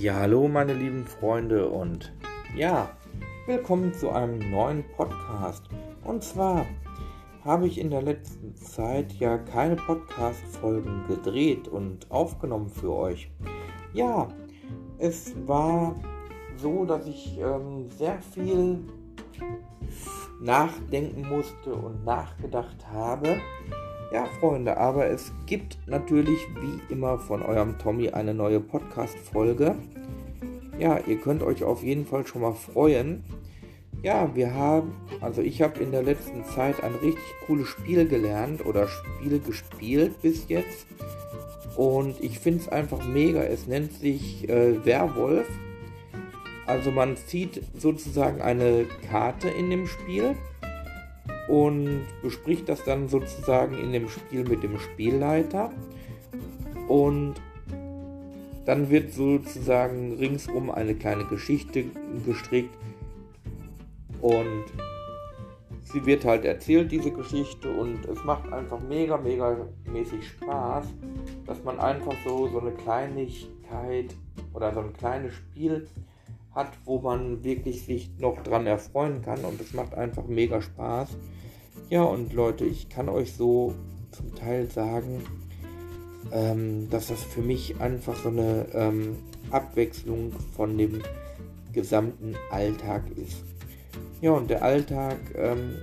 Ja, hallo meine lieben Freunde und ja, willkommen zu einem neuen Podcast. Und zwar habe ich in der letzten Zeit ja keine Podcast-Folgen gedreht und aufgenommen für euch. Ja, es war so, dass ich ähm, sehr viel nachdenken musste und nachgedacht habe ja, Freunde, aber es gibt natürlich wie immer von eurem Tommy eine neue Podcast-Folge. Ja, ihr könnt euch auf jeden Fall schon mal freuen. Ja, wir haben, also ich habe in der letzten Zeit ein richtig cooles Spiel gelernt oder Spiel gespielt bis jetzt. Und ich finde es einfach mega. Es nennt sich äh, Werwolf. Also man zieht sozusagen eine Karte in dem Spiel und bespricht das dann sozusagen in dem Spiel mit dem Spielleiter. Und dann wird sozusagen ringsum eine kleine Geschichte gestrickt und sie wird halt erzählt, diese Geschichte, und es macht einfach mega, mega mäßig Spaß, dass man einfach so, so eine Kleinigkeit oder so ein kleines Spiel hat, wo man wirklich sich noch dran erfreuen kann und es macht einfach mega Spaß. Ja, und Leute, ich kann euch so zum Teil sagen, ähm, dass das für mich einfach so eine ähm, Abwechslung von dem gesamten Alltag ist. Ja, und der Alltag, ähm,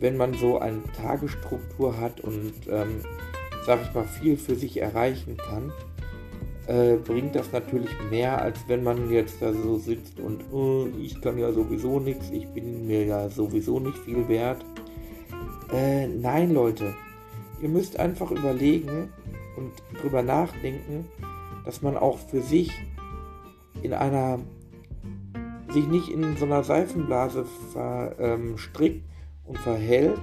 wenn man so eine Tagesstruktur hat und, ähm, sag ich mal, viel für sich erreichen kann, äh, bringt das natürlich mehr, als wenn man jetzt da so sitzt und oh, ich kann ja sowieso nichts, ich bin mir ja sowieso nicht viel wert. Äh, nein, Leute. Ihr müsst einfach überlegen und drüber nachdenken, dass man auch für sich in einer sich nicht in so einer Seifenblase verstrickt ähm, und verhält,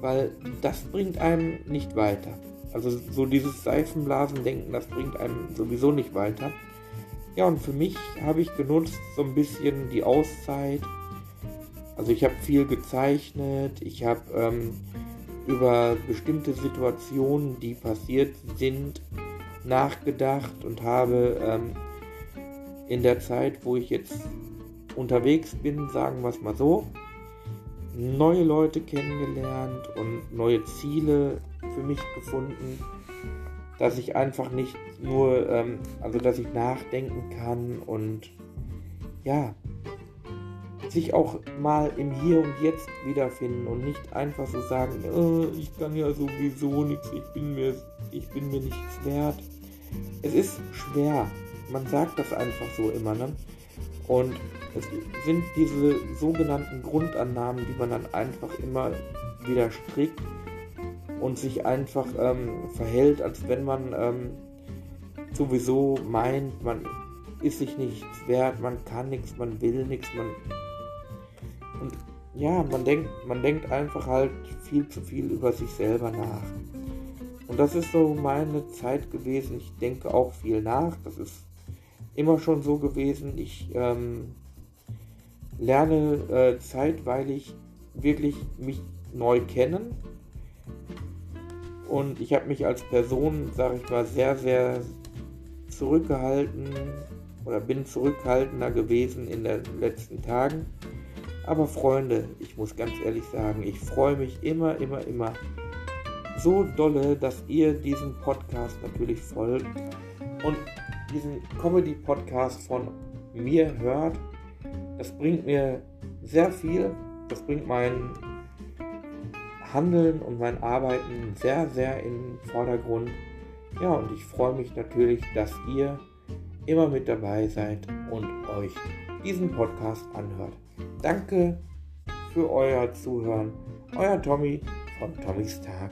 weil das bringt einem nicht weiter. Also so dieses Seifenblasendenken, das bringt einem sowieso nicht weiter. Ja, und für mich habe ich genutzt so ein bisschen die Auszeit, also ich habe viel gezeichnet, ich habe ähm, über bestimmte Situationen, die passiert sind, nachgedacht und habe ähm, in der Zeit, wo ich jetzt unterwegs bin, sagen wir es mal so, neue Leute kennengelernt und neue Ziele für mich gefunden, dass ich einfach nicht nur, ähm, also dass ich nachdenken kann und ja, sich auch mal im Hier und Jetzt wiederfinden und nicht einfach so sagen, oh, ich kann ja sowieso nichts, ich bin mir, ich bin mir nichts wert. Es ist schwer. Man sagt das einfach so immer, ne? Und es sind diese sogenannten Grundannahmen, die man dann einfach immer wieder strickt und sich einfach ähm, verhält, als wenn man ähm, sowieso meint, man ist sich nichts wert, man kann nichts, man will nichts, man und ja, man denkt, man denkt einfach halt viel zu viel über sich selber nach. Und das ist so meine Zeit gewesen. Ich denke auch viel nach. Das ist immer schon so gewesen. Ich ähm, lerne äh, zeitweilig wirklich mich neu kennen. Und ich habe mich als Person, sage ich mal, sehr, sehr zurückgehalten oder bin zurückhaltender gewesen in den letzten Tagen. Aber Freunde, ich muss ganz ehrlich sagen, ich freue mich immer, immer, immer so dolle, dass ihr diesen Podcast natürlich folgt und diesen Comedy-Podcast von mir hört. Das bringt mir sehr viel. Das bringt mein Handeln und mein Arbeiten sehr, sehr in den Vordergrund. Ja, und ich freue mich natürlich, dass ihr immer mit dabei seid und euch diesen Podcast anhört. Danke für euer Zuhören. Euer Tommy von Tommys Tag.